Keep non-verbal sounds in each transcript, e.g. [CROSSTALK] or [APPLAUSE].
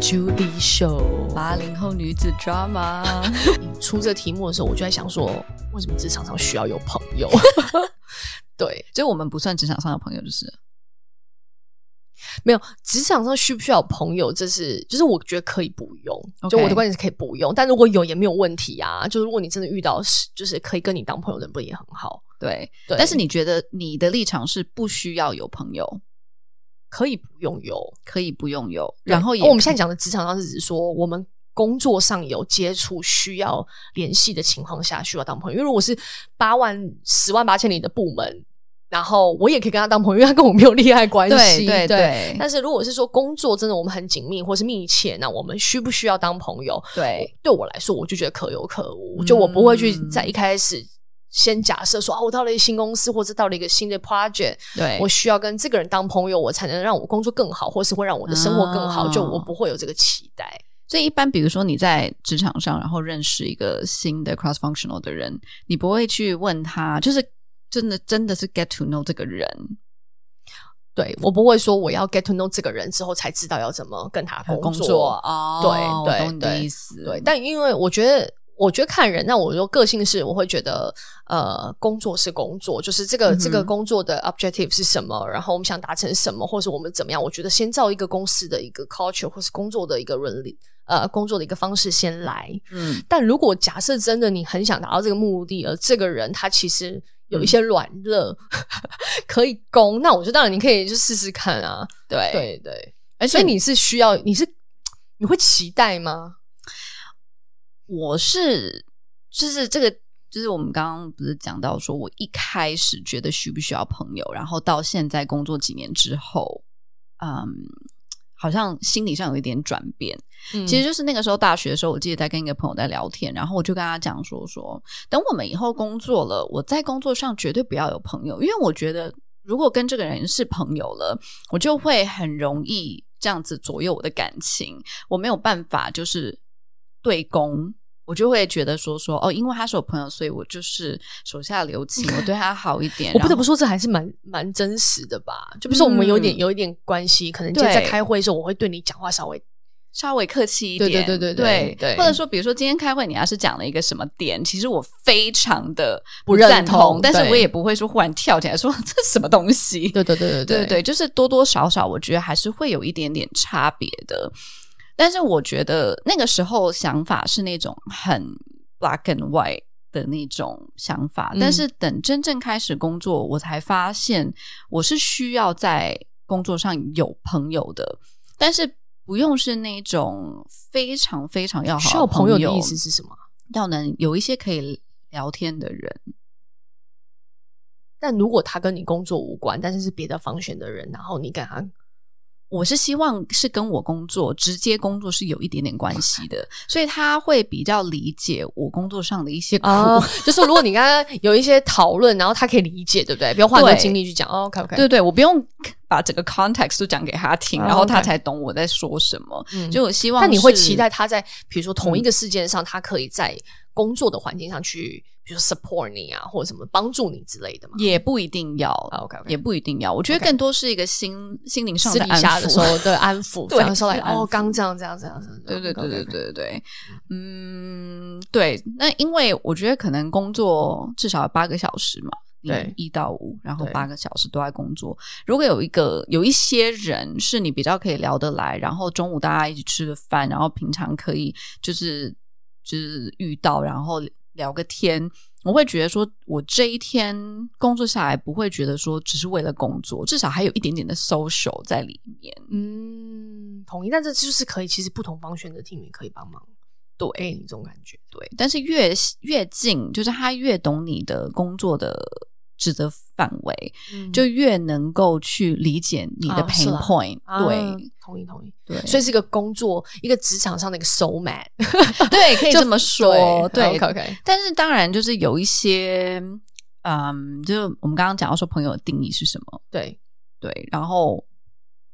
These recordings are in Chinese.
Julie Show，八零后女子 drama。[LAUGHS] 出这题目的时候，我就在想说，为什么职场上需要有朋友？[LAUGHS] 对，所以我们不算职场上的朋友，就是没有职场上需不需要有朋友？这是就是我觉得可以不用就我的观点是可以不用，但如果有也没有问题啊。就如果你真的遇到是，就是可以跟你当朋友的人，不也很好？对，对。但是你觉得你的立场是不需要有朋友？可以不用有，可以不用有，然后也、哦、我们现在讲的职场上是指说，我们工作上有接触需要联系的情况下，需要当朋友。因为如果是八万、十万八千里的部门，然后我也可以跟他当朋友，因为他跟我没有利害关系。对对对，对。但是如果是说工作真的我们很紧密或是密切，那我们需不需要当朋友？对，对我来说，我就觉得可有可无。就我不会去在一开始。先假设说啊，我到了一个新公司，或者到了一个新的 project，对，我需要跟这个人当朋友，我才能让我工作更好，或是会让我的生活更好。哦、就我不会有这个期待。所以一般，比如说你在职场上，然后认识一个新的 cross functional 的人，你不会去问他，就是真的真的是 get to know 这个人。对，我不会说我要 get to know 这个人之后才知道要怎么跟他工作。工作哦，对对对，对。但因为我觉得。我觉得看人，那我说个性是，我会觉得，呃，工作是工作，就是这个、嗯、这个工作的 objective 是什么，然后我们想达成什么，或是我们怎么样？我觉得先造一个公司的一个 culture，或是工作的一个伦理，呃，工作的一个方式先来。嗯，但如果假设真的你很想达到这个目的，而这个人他其实有一些软肋、嗯、[LAUGHS] 可以攻，那我觉得当然你可以就试试看啊。对对对，而且你是需要，你是你会期待吗？我是，就是这个，就是我们刚刚不是讲到说，我一开始觉得需不需要朋友，然后到现在工作几年之后，嗯，好像心理上有一点转变。嗯，其实就是那个时候大学的时候，我记得在跟一个朋友在聊天，然后我就跟他讲说说，等我们以后工作了，我在工作上绝对不要有朋友，因为我觉得如果跟这个人是朋友了，我就会很容易这样子左右我的感情，我没有办法就是对攻。我就会觉得说说哦，因为他是我朋友，所以我就是手下留情，我对他好一点。[LAUGHS] 我不得不说，这还是蛮蛮真实的吧？就比如说我们有点、嗯、有一点关系，可能今天在开会的时候，我会对你讲话稍微稍微客气一点，对对对对对，对，或者说，比如说今天开会，你要是讲了一个什么点，其实我非常的不认同，但是我也不会说忽然跳起来说 [LAUGHS] 这是什么东西。对对对 [LAUGHS] 对对对，对，就是多多少少，我觉得还是会有一点点差别的。但是我觉得那个时候想法是那种很 black and white 的那种想法，嗯，但是等真正开始工作，我才发现我是需要在工作上有朋友的，但是不用是那种非常非常要好需要朋友的意思是什么？要能有一些可以聊天的人。但如果他跟你工作无关，但是是别的方选的人，然后你跟他。我是希望是跟我工作直接工作是有一点点关系的，所以他会比较理解我工作上的一些苦。哦、[LAUGHS] 就是如果你刚刚有一些讨论，然后他可以理解，对不对？不用花很多精力去讲。哦，OK OK，对对，我不用把整个 context 都讲给他听，哦、然后他才懂我在说什么。嗯，就我希望，那你会期待他在比如说同一个事件上，嗯、他可以在工作的环境上去。就是 support 你啊，或者什么帮助你之类的嘛，也不一定要。OK，, okay. 也不一定要。我觉得更多是一个心.心灵上的安抚的时候的安抚。[LAUGHS] 对，说来哦，刚这样这样这样，对对对对对对对。嗯，对。那因为我觉得可能工作至少八个小时嘛，对，一到五，然后八个小时都在工作。如果有一个有一些人是你比较可以聊得来，然后中午大家一起吃个饭，然后平常可以就是就是遇到，然后。聊个天，我会觉得说，我这一天工作下来不会觉得说只是为了工作，至少还有一点点的 social 在里面。嗯，同意。但这就是可以，其实不同方选的 team 也可以帮忙，对，这种感觉。对，但是越越近，就是他越懂你的工作的。职责范围、嗯，就越能够去理解你的 pain point、啊。对、啊，同意同意。对，所以是一个工作，一个职场上的一个 soul mate。[LAUGHS] 对，可以这么说。对，OK。但是当然，就是有一些，嗯，就我们刚刚讲到说朋友的定义是什么？对对。然后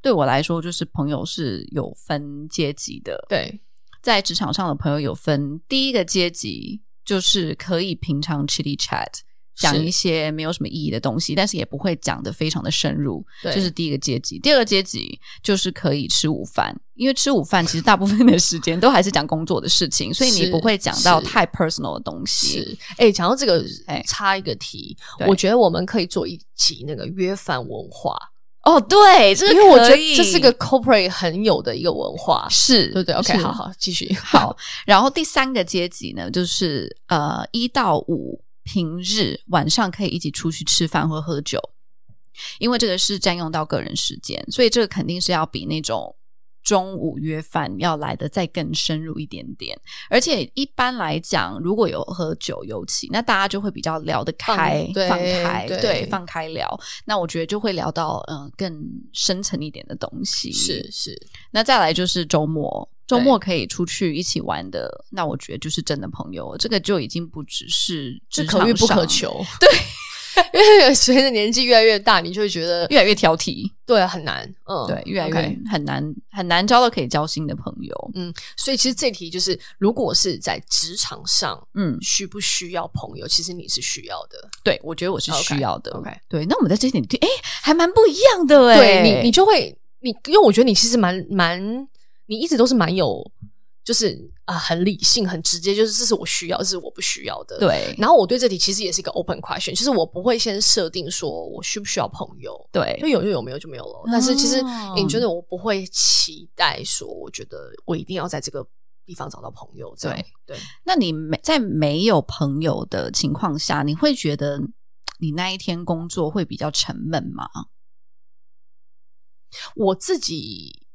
对我来说，就是朋友是有分阶级的。对，在职场上的朋友有分，第一个阶级就是可以平常 chitty chat。讲一些没有什么意义的东西，但是也不会讲得非常的深入。对，这是第一个阶级。第二个阶级就是可以吃午饭，因为吃午饭其实大部分的时间都还是讲工作的事情，所以你不会讲到太 personal 的东西。是，哎，讲到这个，哎，插一个题，我觉得我们可以做一集那个约饭文化。哦，对，这个因为我觉得这是个 corporate 很有的一个文化，是对对，OK，好好继续。好，然后第三个阶级呢，就是呃一到五平日晚上可以一起出去吃饭或喝酒，因为这个是占用到个人时间，所以这个肯定是要比那种。中午约饭要来的再更深入一点点，而且一般来讲，如果有喝酒尤其，那大家就会比较聊得开，对放开，对，对，放开聊。那我觉得就会聊到嗯、呃、更深层一点的东西。是是。那再来就是周末，周末可以出去一起玩的，那我觉得就是真的朋友。这个就已经不只是只可遇不可求，[LAUGHS] 对。因为随着年纪越来越大，你就会觉得越来越挑剔，对，很难，嗯，对，越来越很难，很难交到可以交心的朋友，嗯，所以其实这题就是，如果是在职场上，嗯，需不需要朋友？其实你是需要的，对，我觉得我是需要的，OK，对，那我们在这一点，哎，还蛮不一样的，哎，对你，你就会，你，因为我觉得你其实蛮蛮，你一直都是蛮有。就是啊、呃，很理性，很直接，就是这是我需要，这是我不需要的。对。然后我对这题其实也是一个 open question，就是我不会先设定说我需不需要朋友。对。就有就有，没有就没有了。但是其实你觉得我不会期待说，我觉得我一定要在这个地方找到朋友。对对。那你没在没有朋友的情况下，你会觉得你那一天工作会比较沉闷吗？我自己。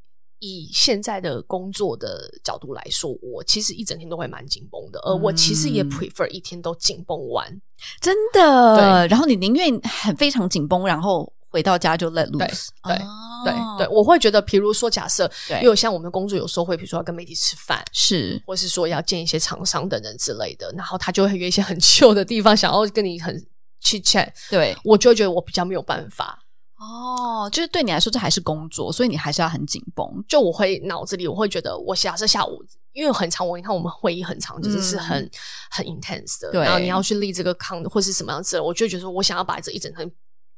以现在的工作的角度来说，我其实一整天都会蛮紧绷的，而我其实也 prefer 一天都紧绷完，真的。对，然后你宁愿很非常紧绷，然后回到家就 let loose。对对对，我会觉得，比如说假设，因为像我们的工作有时候会，比如说要跟媒体吃饭，是，或是说要见一些厂商等等之类的，然后他就会约一些很 [LAUGHS] chill 的地方，想要跟你很 chit chat，对，我就会觉得我比较没有办法。哦，就是对你来说，这还是工作，所以你还是要很紧绷。就我会脑子里，我会觉得，我假设下午，因为很长，我你看我们会议很长，就是是很、嗯、很 intense 的，对，然后你要去立这个 count 或是什么样子的，我就觉得说我想要把这一整天。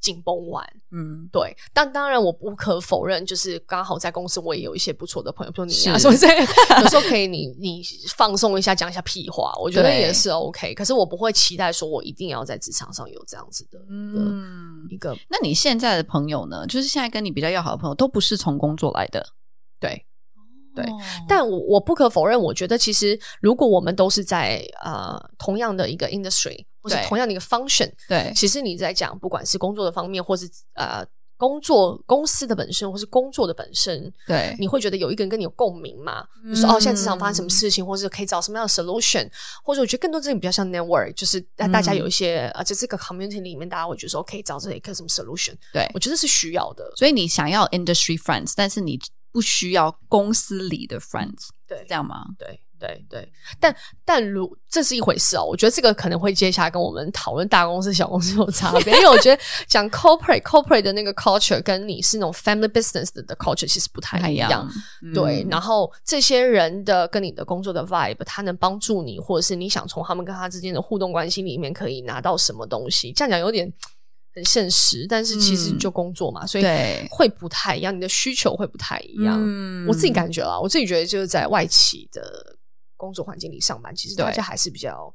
紧绷完，嗯，对，但当然我不可否认，就是刚好在公司我也有一些不错的朋友，比如你啊，是不是？有时候可以你你放松一下，讲一下屁话，我觉得也是 OK。可是我不会期待说我一定要在职场上有这样子的，嗯，一个。那你现在的朋友呢？就是现在跟你比较要好的朋友，都不是从工作来的，对。对，但我我不可否认，我觉得其实如果我们都是在呃同样的一个 industry 或是同样的一个 function，对，其实你在讲不管是工作的方面，或是呃工作公司的本身，或是工作的本身，对，你会觉得有一个人跟你有共鸣嘛？嗯、就是哦，现在职场发生什么事情，或是可以找什么样的 solution，或者我觉得更多这种比较像 network，就是大家有一些啊，就这个 community 里面，大家会觉得说可以找这一个什么 solution，对，我觉得是需要的。所以你想要 industry friends，但是你。不需要公司里的 friends，对，这样吗？对，对，对。但但如这是一回事哦，我觉得这个可能会接下来跟我们讨论大公司、小公司有差别，因为我觉得 [LAUGHS] 讲 corporate corporate 的那个 culture 跟你是那种 family business 的 culture 其实不太一样。对，然后这些人的跟你的工作的 vibe，他能帮助你，或者是你想从他们跟他之间的互动关系里面可以拿到什么东西？这样讲有点。很现实，但是其实就工作嘛，嗯、所以会不太一样，你的需求会不太一样。嗯、我自己感觉啦，我自己觉得就是在外企的工作环境里上班，其实大家还是比较，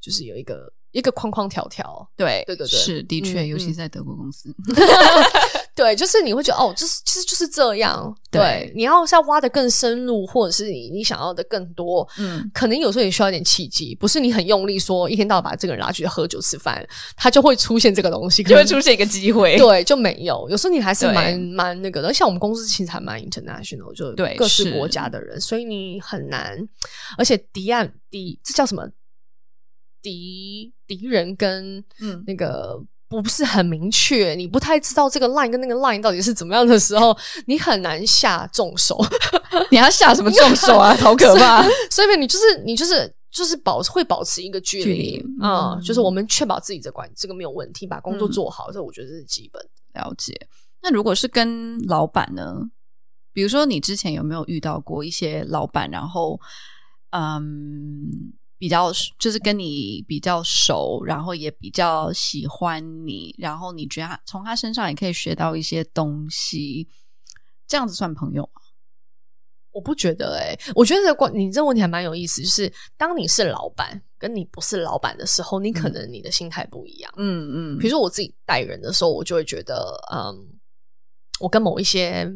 就是有一个一个框框条条。对对对对，是的确，嗯、尤其是在德国公司。[LAUGHS] [LAUGHS] 对，就是你会觉得哦，就是其实就是这样。对，对你要是要挖的更深入，或者是你你想要的更多，嗯，可能有时候也需要一点契机，不是你很用力说一天到晚把这个人拉去喝酒吃饭，他就会出现这个东西，就会出现一个机会。对，就没有。有时候你还是蛮蛮那个的，像我们公司其实还蛮 international，就对各式国家的人，所以你很难。而且敌岸敌这叫什么？敌敌人跟嗯那个。不是很明确，你不太知道这个 line 跟那个 line 到底是怎么样的时候，你很难下重手。[LAUGHS] 你要下什么重手啊？[LAUGHS] 好可怕！所以你就是你就是就是保会保持一个距离啊、嗯，就是我们确保自己的管这个没有问题，把工作做好，这、嗯、我觉得是基本。了解。那如果是跟老板呢？比如说你之前有没有遇到过一些老板，然后嗯，比较就是跟你比较熟，然后也比较喜欢你，然后你觉得从他身上也可以学到一些东西，这样子算朋友吗？我不觉得哎、欸，我觉得这个你这个问题还蛮有意思，就是当你是老板，跟你不是老板的时候，你可能你的心态不一样。嗯嗯，比如说我自己带人的时候，我就会觉得，嗯，我跟某一些。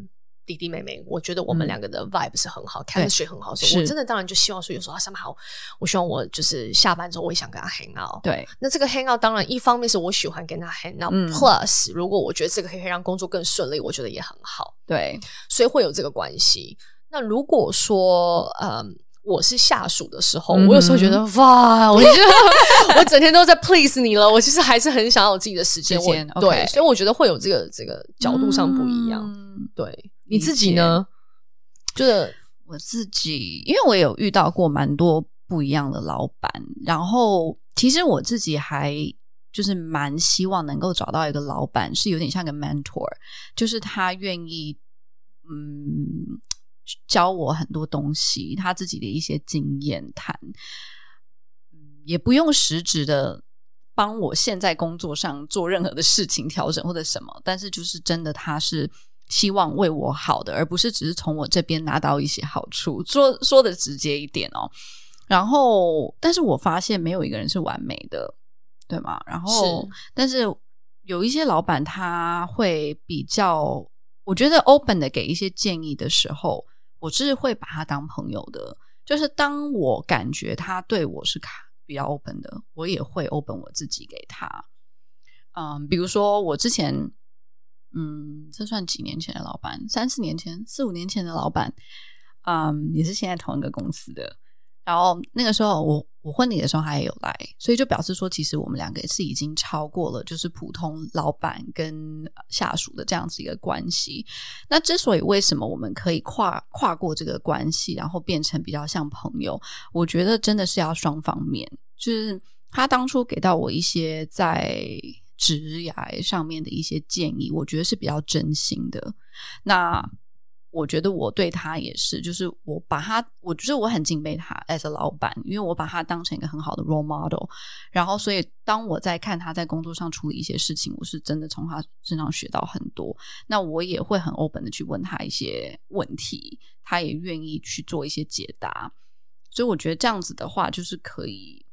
弟弟妹妹，我觉得我们两个的 vibe 是很好，chemistry 很好，所以我真的当然就希望说，有时候他上班好，我希望我就是下班之后，我也想跟他 hang out。对，那这个 hang out 当然一方面是我喜欢跟他 hang out，plus 如果我觉得这个可以让工作更顺利，我觉得也很好。对，所以会有这个关系。那如果说，嗯，我是下属的时候，我有时候觉得哇，我觉得我整天都在 please 你了，我其实还是很想要有自己的时间。我对，所以我觉得会有这个这个角度上不一样。对。你自己呢？就是我自己，因为我有遇到过蛮多不一样的老板，然后其实我自己还就是蛮希望能够找到一个老板，是有点像个 mentor，就是他愿意嗯教我很多东西，他自己的一些经验谈，嗯，也不用实质的帮我现在工作上做任何的事情调整或者什么，但是就是真的他是。希望为我好的，而不是只是从我这边拿到一些好处。说说的直接一点哦，然后，但是我发现没有一个人是完美的，对吗？然后，是但是有一些老板他会比较，我觉得 open 的给一些建议的时候，我是会把他当朋友的。就是当我感觉他对我是卡比较 open 的，我也会 open 我自己给他。嗯，比如说我之前。嗯，这算几年前的老板？三四年前、四五年前的老板，嗯，也是现在同一个公司的。然后那个时候我，我婚礼的时候他也有来，所以就表示说，其实我们两个是已经超过了就是普通老板跟下属的这样子一个关系。那之所以为什么我们可以跨跨过这个关系，然后变成比较像朋友，我觉得真的是要双方面。就是他当初给到我一些在。职涯上面的一些建议，我觉得是比较真心的。那我觉得我对他也是，就是我把他，我觉得我很敬佩他 as a 老板，因为我把他当成一个很好的 role model。然后，所以当我在看他在工作上处理一些事情，我是真的从他身上学到很多。那我也会很 open 的去问他一些问题，他也愿意去做一些解答。所以我觉得这样子的话，就是可以。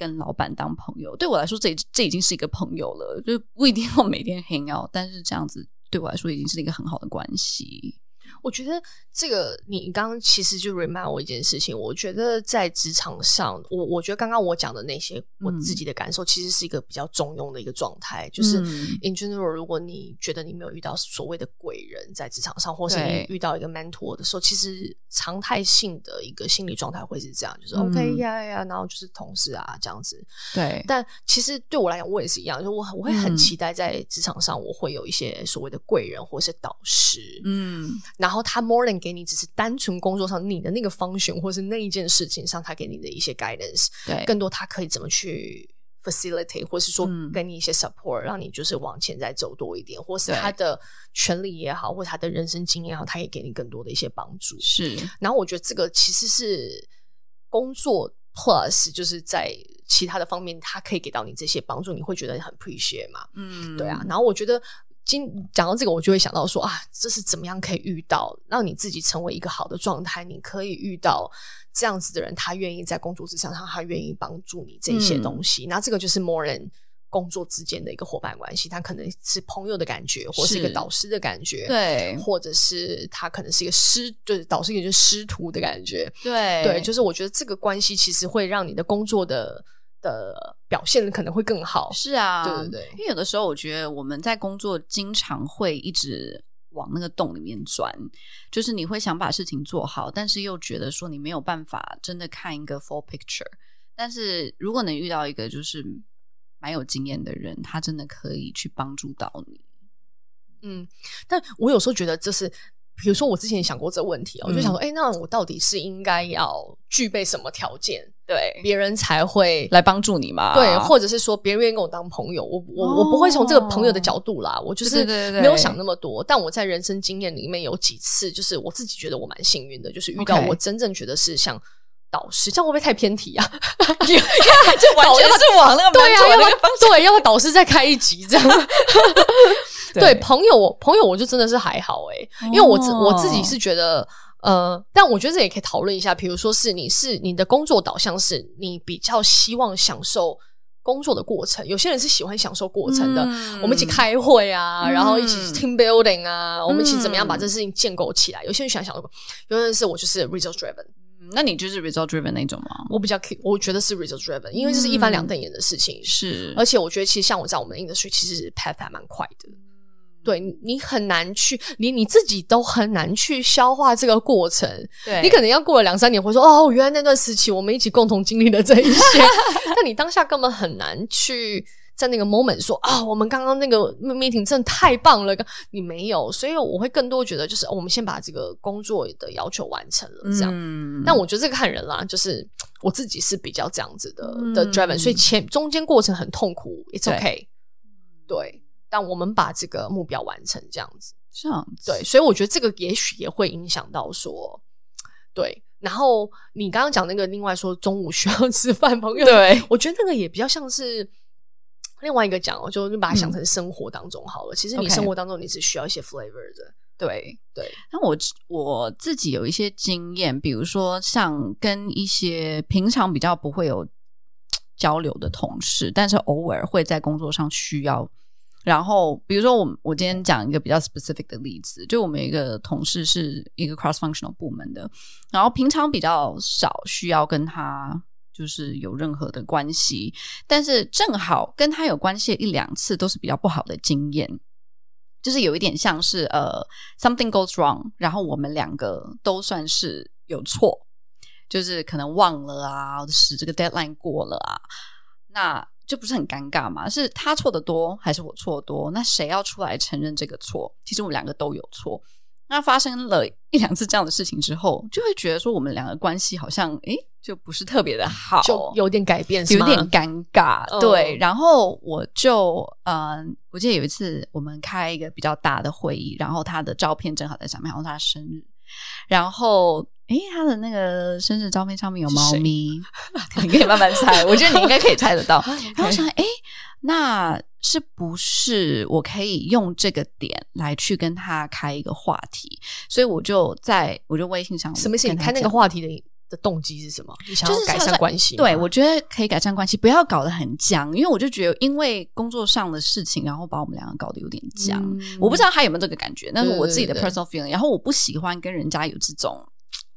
跟老板当朋友，对我来说，这这已经是一个朋友了，就不一定要每天 hang out，但是这样子对我来说已经是一个很好的关系。我觉得这个你刚刚其实就 remind 我一件事情。我觉得在职场上，我我觉得刚刚我讲的那些我自己的感受，其实是一个比较中庸的一个状态。嗯、就是 in general，如果你觉得你没有遇到所谓的贵人，在职场上，或是你遇到一个 mentor 的时候，其实常态性的一个心理状态会是这样，就是 OK 呀呀，然后就是同事啊这样子。对。但其实对我来讲，我也是一样，就我我会很期待在职场上，我会有一些所谓的贵人或是导师。嗯。然后他 more than 给你只是单纯工作上你的那个 function 或是那一件事情上他给你的一些 guidance，对，更多他可以怎么去 facilitate，或是说给你一些 support，、嗯、让你就是往前再走多一点，或是他的权利也好，或者他的人生经验也好，他也给你更多的一些帮助。是，然后我觉得这个其实是工作 plus 就是在其他的方面，他可以给到你这些帮助，你会觉得很 appreciate 嘛？嗯，对啊。然后我觉得。今讲到这个，我就会想到说啊，这是怎么样可以遇到让你自己成为一个好的状态？你可以遇到这样子的人，他愿意在工作之上，他他愿意帮助你这些东西。嗯、那这个就是 more than 工作之间的一个伙伴关系，他可能是朋友的感觉，或是一个导师的感觉，对，或者是他可能是一个师，就是导师，也就是师徒的感觉，对，对，就是我觉得这个关系其实会让你的工作的。的表现可能会更好，是啊，对对对，因为有的时候我觉得我们在工作经常会一直往那个洞里面钻，就是你会想把事情做好，但是又觉得说你没有办法真的看一个 full picture。但是如果能遇到一个就是蛮有经验的人，他真的可以去帮助到你。嗯，但我有时候觉得这是。比如说，我之前也想过这个问题，我就想说，哎、欸，那我到底是应该要具备什么条件，对别人才会来帮助你嘛？对，或者是说别人愿意跟我当朋友，我我、哦、我不会从这个朋友的角度啦，我就是没有想那么多。但我在人生经验里面有几次，就是我自己觉得我蛮幸运的，就是遇到我真正觉得是像导师，这样会不会太偏题啊？[LAUGHS] 就完全是往那个对啊，要不对，要不导师再开一集这样。[LAUGHS] 对，朋友，我朋友我就真的是还好诶、欸、因为我自我自己是觉得，呃，但我觉得这也可以讨论一下，比如说是你是你的工作导向是你比较希望享受。工作的过程，有些人是喜欢享受过程的。嗯、我们一起开会啊，嗯、然后一起 team building 啊，嗯、我们一起怎么样把这事情建构起来？有些人喜欢享受，有些人是我就是 result driven。那你就是 result driven 那种吗？我比较，我觉得是 result driven，因为这是一翻两瞪眼的事情。是、嗯，而且我觉得其实像我在我们的 industry，其实 path 还蛮快的。对，你很难去，连你自己都很难去消化这个过程。对，你可能要过了两三年，会说哦，原来那段时期我们一起共同经历了这一些。[LAUGHS] 但你当下根本很难去在那个 moment 说啊、哦，我们刚刚那个 meeting 真的太棒了。你没有，所以我会更多觉得就是、哦、我们先把这个工作的要求完成了这样。嗯、但我觉得这个看人啦，就是我自己是比较这样子的、嗯、的 driven，所以前中间过程很痛苦，it's okay 对。对。但我们把这个目标完成，这样子，这样子对，所以我觉得这个也许也会影响到说，对。然后你刚刚讲那个，另外说中午需要吃饭，朋友，对，我觉得那个也比较像是另外一个讲哦，就你把它想成生活当中好了。嗯、其实你生活当中你只需要一些 flavor 的，对对。那我我自己有一些经验，比如说像跟一些平常比较不会有交流的同事，但是偶尔会在工作上需要。然后，比如说我我今天讲一个比较 specific 的例子，就我们一个同事是一个 cross functional 部门的，然后平常比较少需要跟他就是有任何的关系，但是正好跟他有关系一两次都是比较不好的经验，就是有一点像是呃 something goes wrong，然后我们两个都算是有错，就是可能忘了啊，使这个 deadline 过了啊，那。就不是很尴尬嘛？是他错的多，还是我错得多？那谁要出来承认这个错？其实我们两个都有错。那发生了一两次这样的事情之后，就会觉得说我们两个关系好像诶，就不是特别的好，就有点改变，有点尴尬。嗯、对，然后我就嗯、呃，我记得有一次我们开一个比较大的会议，然后他的照片正好在上面，然后他生日，然后。诶，他的那个生日照片上面有猫咪，[LAUGHS] 你可以慢慢猜。我觉得你应该可以猜得到。[LAUGHS] 然后我想，诶，那是不是我可以用这个点来去跟他开一个话题？所以我就在我就微信上，什么事情开那个话题的的动机是什么？你想要改善关系？对，我觉得可以改善关系，不要搞得很僵。因为我就觉得，因为工作上的事情，然后把我们两个搞得有点僵。嗯、我不知道他有没有这个感觉，那是我自己的 personal feeling。然后我不喜欢跟人家有这种。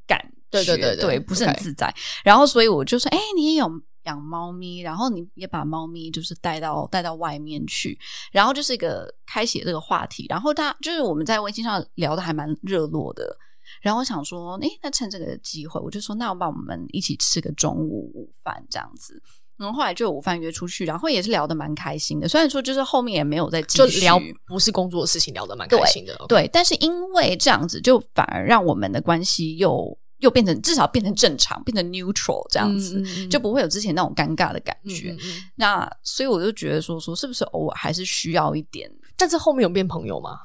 感觉，对对对不是很自在。Okay. 然后，所以我就说，哎，你也有养猫咪，然后你也把猫咪就是带到带到外面去，然后就是一个开启这个话题。然后大就是我们在微信上聊的还蛮热络的。然后我想说，哎，那趁这个机会，我就说，那我把我们一起吃个中午午饭这样子。然后后来就午饭约出去，然后也是聊得蛮开心的。虽然说就是后面也没有再继续就聊，不是工作的事情，聊得蛮开心的。对，对，但是因为这样子，就反而让我们的关系又又变成至少变成正常，变成 neutral 这样子，嗯、就不会有之前那种尴尬的感觉。嗯嗯、那所以我就觉得说说是不是偶尔还是需要一点？但是后面有变朋友吗？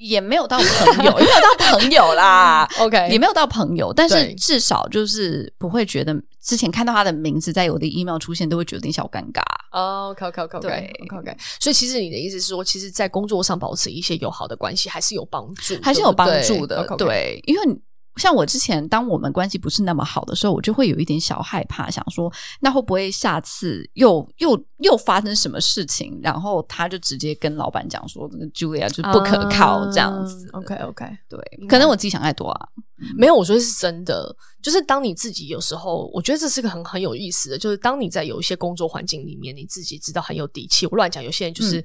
也没有到朋友，[LAUGHS] 也没有到朋友啦。[LAUGHS] OK，也没有到朋友，但是至少就是不会觉得之前看到他的名字在我的 email 出现，都会觉得有点小尴尬。哦，OK，OK，OK，对，OK，OK。所以其实你的意思是说，其实，在工作上保持一些友好的关系，还是有帮助，还是有帮助的。对，因为。像我之前，当我们关系不是那么好的时候，我就会有一点小害怕，想说那会不会下次又又又发生什么事情？然后他就直接跟老板讲说，这个 Julia 就不可靠这样子。Uh, OK OK，对，可能我自己想太多啊。嗯、没有，我觉得是真的。就是当你自己有时候，我觉得这是个很很有意思的，就是当你在有一些工作环境里面，你自己知道很有底气。我乱讲，有些人就是。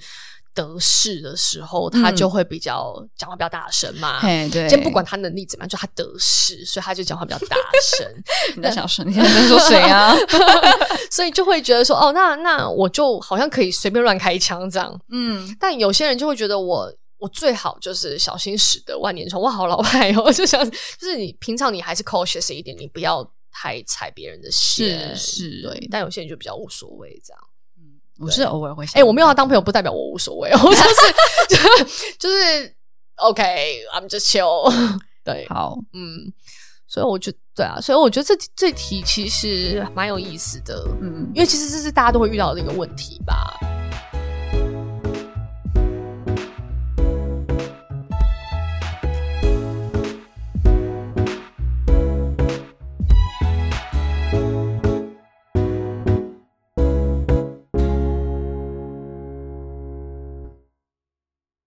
嗯得势的时候，他就会比较讲话比较大声嘛。先不管他能力怎么样，就他得势，所以他就讲话比较大声。[LAUGHS] 你在想说，[LAUGHS] 你在在说谁啊？[LAUGHS] 所以就会觉得说，哦，那那我就好像可以随便乱开枪这样。嗯，但有些人就会觉得我我最好就是小心驶得万年船。哇，好老派哦！就想就是你平常你还是 cautious 一点，你不要太踩别人的线。是是，对。但有些人就比较无所谓这样。我是偶尔会想，哎、欸，我没有要当朋友，不代表我无所谓 [LAUGHS] 我，就是就是 OK，I'm just chill。[LAUGHS] 对，好，嗯，所以我就对啊，所以我觉得这这题其实蛮有意思的，嗯，因为其实这是大家都会遇到的一个问题吧。